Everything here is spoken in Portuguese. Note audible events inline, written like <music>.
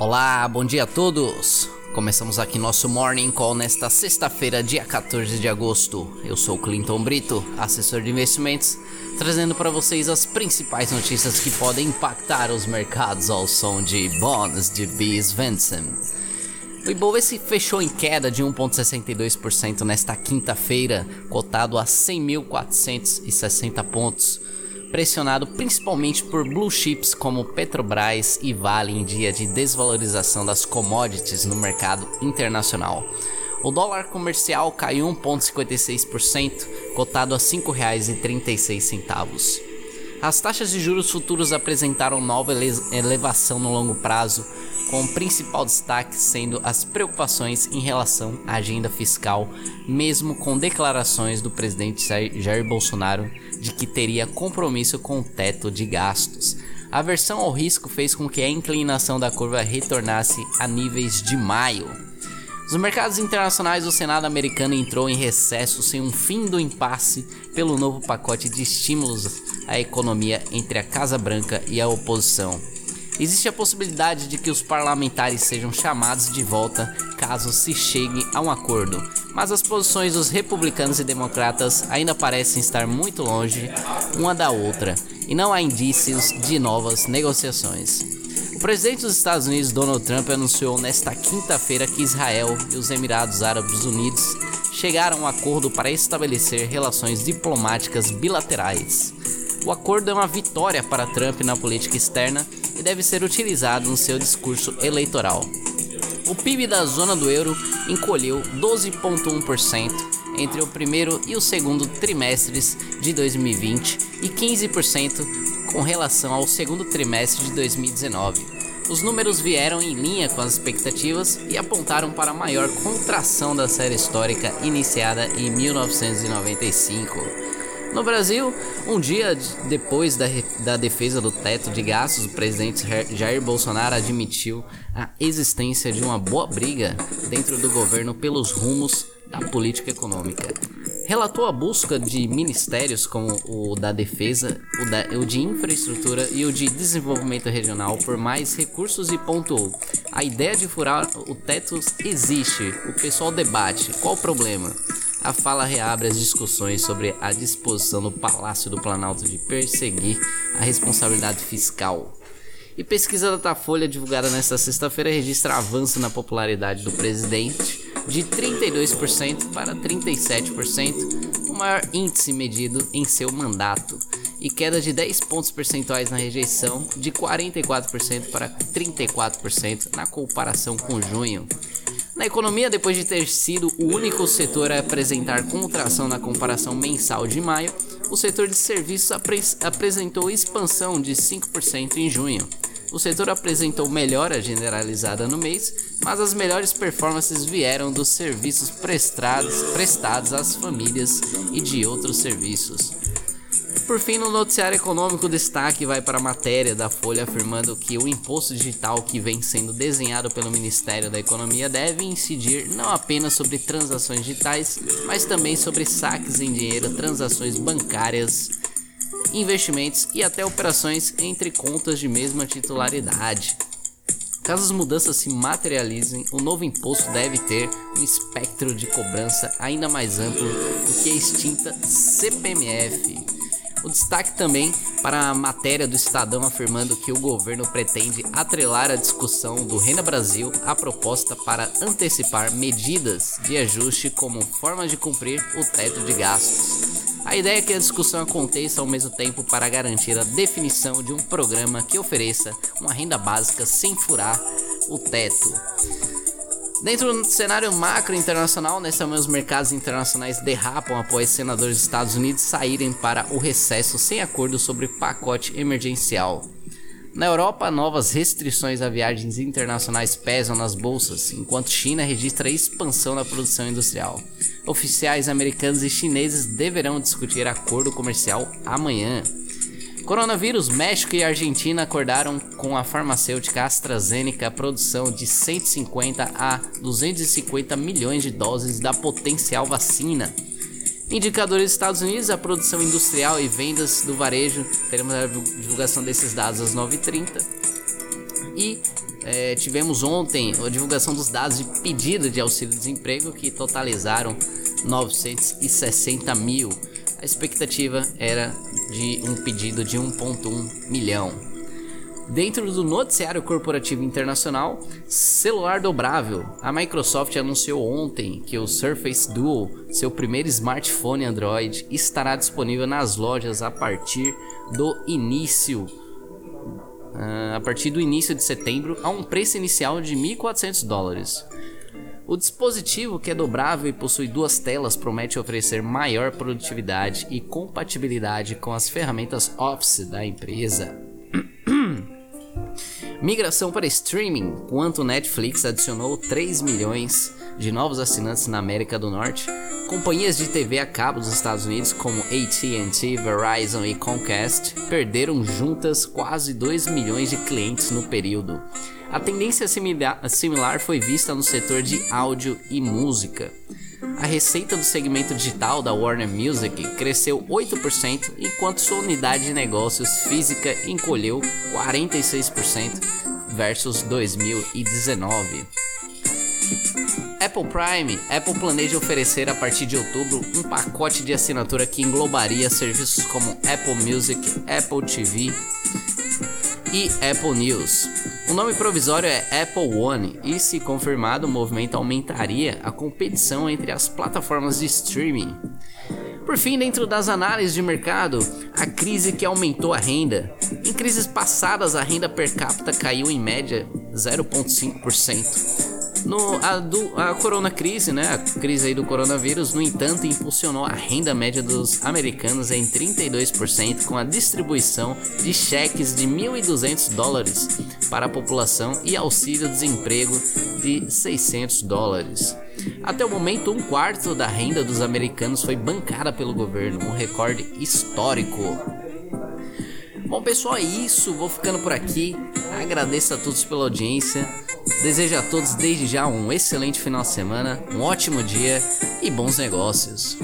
Olá, bom dia a todos. Começamos aqui nosso Morning Call nesta sexta-feira, dia 14 de agosto. Eu sou Clinton Brito, assessor de investimentos, trazendo para vocês as principais notícias que podem impactar os mercados ao som de Bonds de Bis Vensen. O Ibovespa fechou em queda de 1,62% nesta quinta-feira, cotado a 100.460 pontos pressionado principalmente por blue chips como Petrobras e Vale em dia de desvalorização das commodities no mercado internacional. O dólar comercial caiu 1,56%, cotado a R$ 5,36. As taxas de juros futuros apresentaram nova elevação no longo prazo, com o principal destaque sendo as preocupações em relação à agenda fiscal, mesmo com declarações do presidente Jair Bolsonaro de que teria compromisso com o teto de gastos. A aversão ao risco fez com que a inclinação da curva retornasse a níveis de maio. Nos mercados internacionais, o Senado americano entrou em recesso sem um fim do impasse pelo novo pacote de estímulos à economia entre a Casa Branca e a oposição. Existe a possibilidade de que os parlamentares sejam chamados de volta caso se chegue a um acordo, mas as posições dos republicanos e democratas ainda parecem estar muito longe uma da outra e não há indícios de novas negociações. O presidente dos Estados Unidos, Donald Trump, anunciou nesta quinta-feira que Israel e os Emirados Árabes Unidos chegaram a um acordo para estabelecer relações diplomáticas bilaterais. O acordo é uma vitória para Trump na política externa e deve ser utilizado no seu discurso eleitoral. O PIB da zona do euro encolheu 12,1% entre o primeiro e o segundo trimestres de 2020 e 15% com relação ao segundo trimestre de 2019. Os números vieram em linha com as expectativas e apontaram para a maior contração da série histórica iniciada em 1995. No Brasil, um dia depois da, da defesa do teto de gastos, o presidente Jair Bolsonaro admitiu a existência de uma boa briga dentro do governo pelos rumos da política econômica. Relatou a busca de ministérios como o da Defesa, o, da, o de Infraestrutura e o de Desenvolvimento Regional por mais recursos e pontuou: a ideia de furar o teto existe, o pessoal debate, qual o problema? A fala reabre as discussões sobre a disposição do Palácio do Planalto de perseguir a responsabilidade fiscal. E pesquisa da Datafolha divulgada nesta sexta-feira registra avanço na popularidade do presidente de 32% para 37%, o maior índice medido em seu mandato, e queda de 10 pontos percentuais na rejeição, de 44% para 34% na comparação com junho. Na economia, depois de ter sido o único setor a apresentar contração na comparação mensal de maio, o setor de serviços apre apresentou expansão de 5% em junho. O setor apresentou melhora generalizada no mês, mas as melhores performances vieram dos serviços prestados, prestados às famílias e de outros serviços. Por fim, no noticiário econômico, o destaque vai para a matéria da Folha afirmando que o imposto digital que vem sendo desenhado pelo Ministério da Economia deve incidir não apenas sobre transações digitais, mas também sobre saques em dinheiro, transações bancárias, investimentos e até operações entre contas de mesma titularidade. Caso as mudanças se materializem, o novo imposto deve ter um espectro de cobrança ainda mais amplo do que a extinta CPMF. O destaque também para a matéria do Estadão afirmando que o governo pretende atrelar a discussão do Renda Brasil à proposta para antecipar medidas de ajuste como forma de cumprir o teto de gastos. A ideia é que a discussão aconteça ao mesmo tempo para garantir a definição de um programa que ofereça uma renda básica sem furar o teto. Dentro do cenário macro internacional, nessa semana os mercados internacionais derrapam após senadores dos Estados Unidos saírem para o recesso sem acordo sobre pacote emergencial. Na Europa, novas restrições a viagens internacionais pesam nas bolsas, enquanto China registra expansão da produção industrial. Oficiais americanos e chineses deverão discutir acordo comercial amanhã. Coronavírus, México e Argentina acordaram com a farmacêutica AstraZeneca a produção de 150 a 250 milhões de doses da potencial vacina. Indicadores dos Estados Unidos, a produção industrial e vendas do varejo, teremos a divulgação desses dados às 9h30. E É, tivemos ontem a divulgação dos dados de pedido de auxílio-desemprego que totalizaram 960 mil. A expectativa era de um pedido de 1,1 milhão. Dentro do noticiário corporativo internacional, celular dobrável. A Microsoft anunciou ontem que o Surface Duo, seu primeiro smartphone Android, estará disponível nas lojas a partir do início uh, a partir do início de setembro a um preço inicial de 1.400 dólares. O dispositivo, que é dobrável e possui duas telas, promete oferecer maior produtividade e compatibilidade com as ferramentas Office da empresa. <clears throat> Migração para streaming. Quanto Netflix adicionou 3 milhões de novos assinantes na América do Norte, companhias de TV a cabo dos Estados Unidos como AT&T, Verizon e Comcast perderam juntas quase 2 milhões de clientes no período. A tendência similar foi vista no setor de áudio e música. A receita do segmento digital da Warner Music cresceu 8%, enquanto sua unidade de negócios física encolheu 46% versus 2019. Apple Prime, Apple planeja oferecer a partir de outubro um pacote de assinatura que englobaria serviços como Apple Music, Apple TV e Apple News. O nome provisório é Apple One e, se confirmado, o movimento aumentaria a competição entre as plataformas de streaming. Por fim, dentro das análises de mercado, a crise que aumentou a renda. Em crises passadas, a renda per capita caiu em média 0,5%. No, a, do, a corona crise, né, a crise aí do coronavírus, no entanto, impulsionou a renda média dos americanos em 32% com a distribuição de cheques de 1.200 dólares para a população e auxílio-desemprego de 600 dólares. Até o momento, um quarto da renda dos americanos foi bancada pelo governo, um recorde histórico. Bom, pessoal, é isso. Vou ficando por aqui. Agradeço a todos pela audiência. Desejo a todos desde já um excelente final de semana, um ótimo dia e bons negócios.